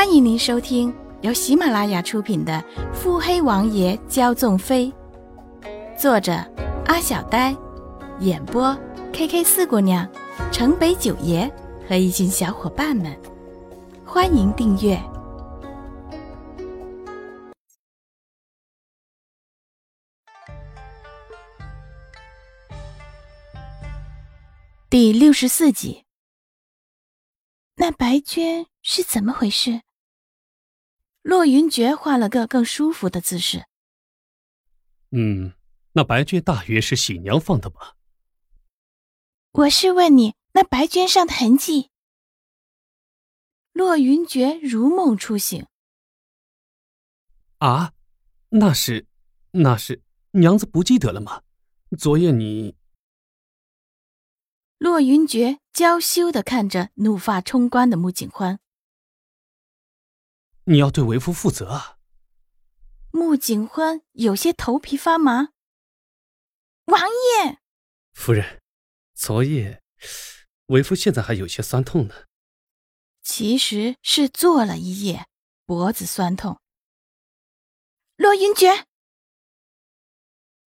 欢迎您收听由喜马拉雅出品的《腹黑王爷骄纵妃》，作者阿小呆，演播 K K 四姑娘、城北九爷和一群小伙伴们。欢迎订阅第六十四集。那白娟是怎么回事？洛云珏换了个更舒服的姿势。嗯，那白绢大约是喜娘放的吧？我是问你，那白绢上的痕迹。洛云珏如梦初醒。啊，那是，那是娘子不记得了吗？昨夜你……洛云珏娇羞的看着怒发冲冠的穆景欢：“你要对为夫负责啊！”穆景欢有些头皮发麻。王爷，夫人，昨夜为夫现在还有些酸痛呢。其实是坐了一夜，脖子酸痛。洛云珏，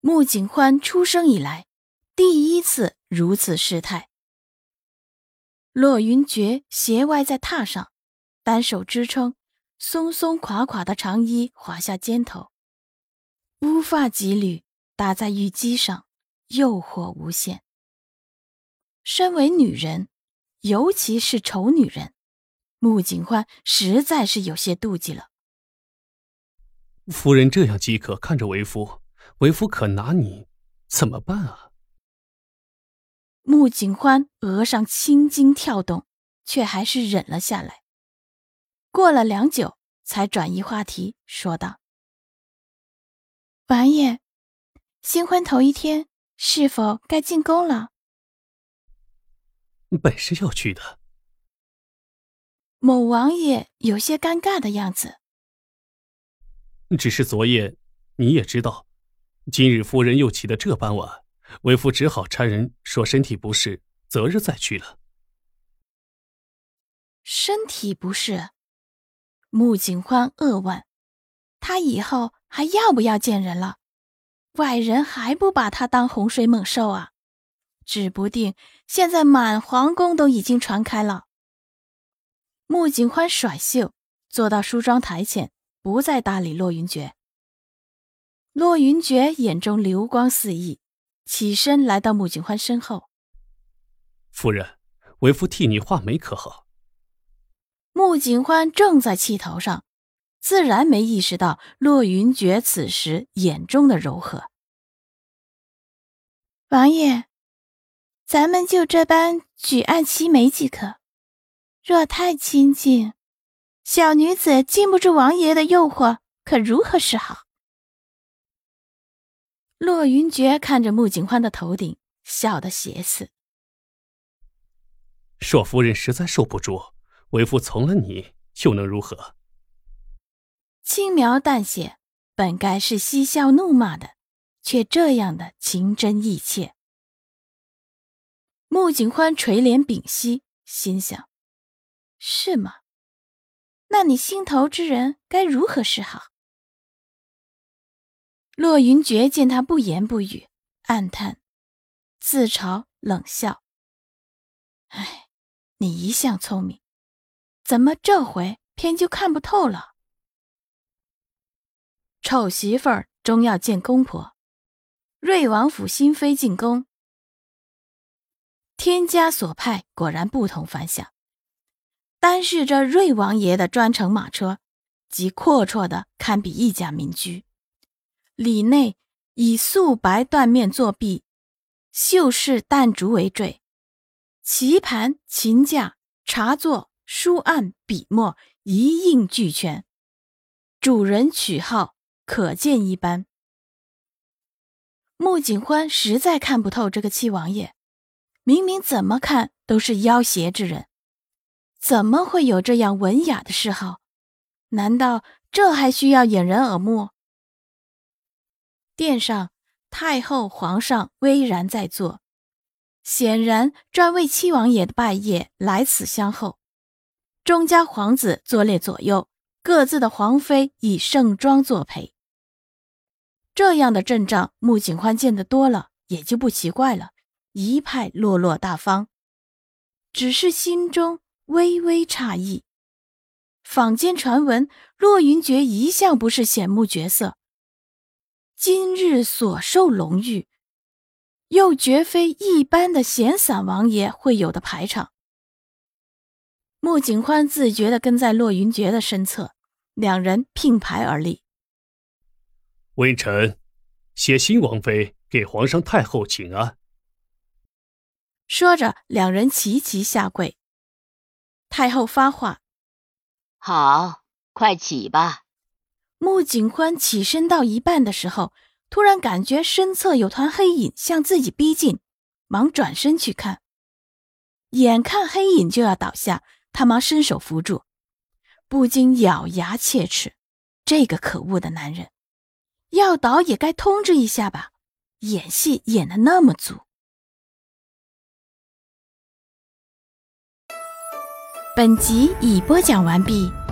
穆景欢出生以来第一次。如此失态，洛云珏斜歪在榻上，单手支撑，松松垮垮的长衣滑下肩头，乌发几缕打在玉肌上，诱惑无限。身为女人，尤其是丑女人，穆景欢实在是有些妒忌了。夫人这样饥渴看着为夫，为夫可拿你怎么办啊？穆景欢额上青筋跳动，却还是忍了下来。过了良久，才转移话题，说道：“王爷，新婚头一天，是否该进宫了？”本是要去的。某王爷有些尴尬的样子。只是昨夜你也知道，今日夫人又起得这般晚。为夫只好差人说身体不适，择日再去了。身体不适，穆景欢恶问。他以后还要不要见人了？外人还不把他当洪水猛兽啊？指不定现在满皇宫都已经传开了。穆景欢甩袖，坐到梳妆台前，不再搭理骆云珏。骆云珏眼中流光四溢。起身来到穆景欢身后，夫人，为夫替你画眉可好？穆景欢正在气头上，自然没意识到骆云珏此时眼中的柔和。王爷，咱们就这般举案齐眉即可。若太亲近，小女子禁不住王爷的诱惑，可如何是好？骆云珏看着穆景欢的头顶，笑得邪肆。若夫人实在受不住，为父从了你，又能如何？轻描淡写，本该是嬉笑怒骂的，却这样的情真意切。穆景欢垂帘屏息，心想：是吗？那你心头之人该如何是好？洛云珏见他不言不语，暗叹，自嘲冷笑：“哎，你一向聪明，怎么这回偏就看不透了？”丑媳妇儿终要见公婆，瑞王府新妃进宫，天家所派果然不同凡响。单是这瑞王爷的专乘马车，即阔绰的堪比一家民居。里内以素白缎面作壁，绣饰弹竹为坠，棋盘、琴架、茶座、书案、笔墨一应俱全。主人取号可见一斑。穆景欢实在看不透这个七王爷，明明怎么看都是妖邪之人，怎么会有这样文雅的嗜好？难道这还需要掩人耳目？殿上，太后、皇上巍然在座，显然专为七王爷的拜谒来此相候。钟家皇子坐列左右，各自的皇妃以盛装作陪。这样的阵仗，穆景欢见得多了，也就不奇怪了，一派落落大方。只是心中微微诧异，坊间传闻洛云珏一向不是显目角色，今日所受荣誉，又绝非一般的闲散王爷会有的排场。穆景欢自觉地跟在骆云珏的身侧，两人并排而立。微臣携新王妃给皇上太后请安。说着，两人齐齐下跪。太后发话：“好，快起吧。”穆景欢起身到一半的时候，突然感觉身侧有团黑影向自己逼近，忙转身去看，眼看黑影就要倒下。他忙伸手扶住，不禁咬牙切齿：“这个可恶的男人，要倒也该通知一下吧？演戏演的那么足。”本集已播讲完毕。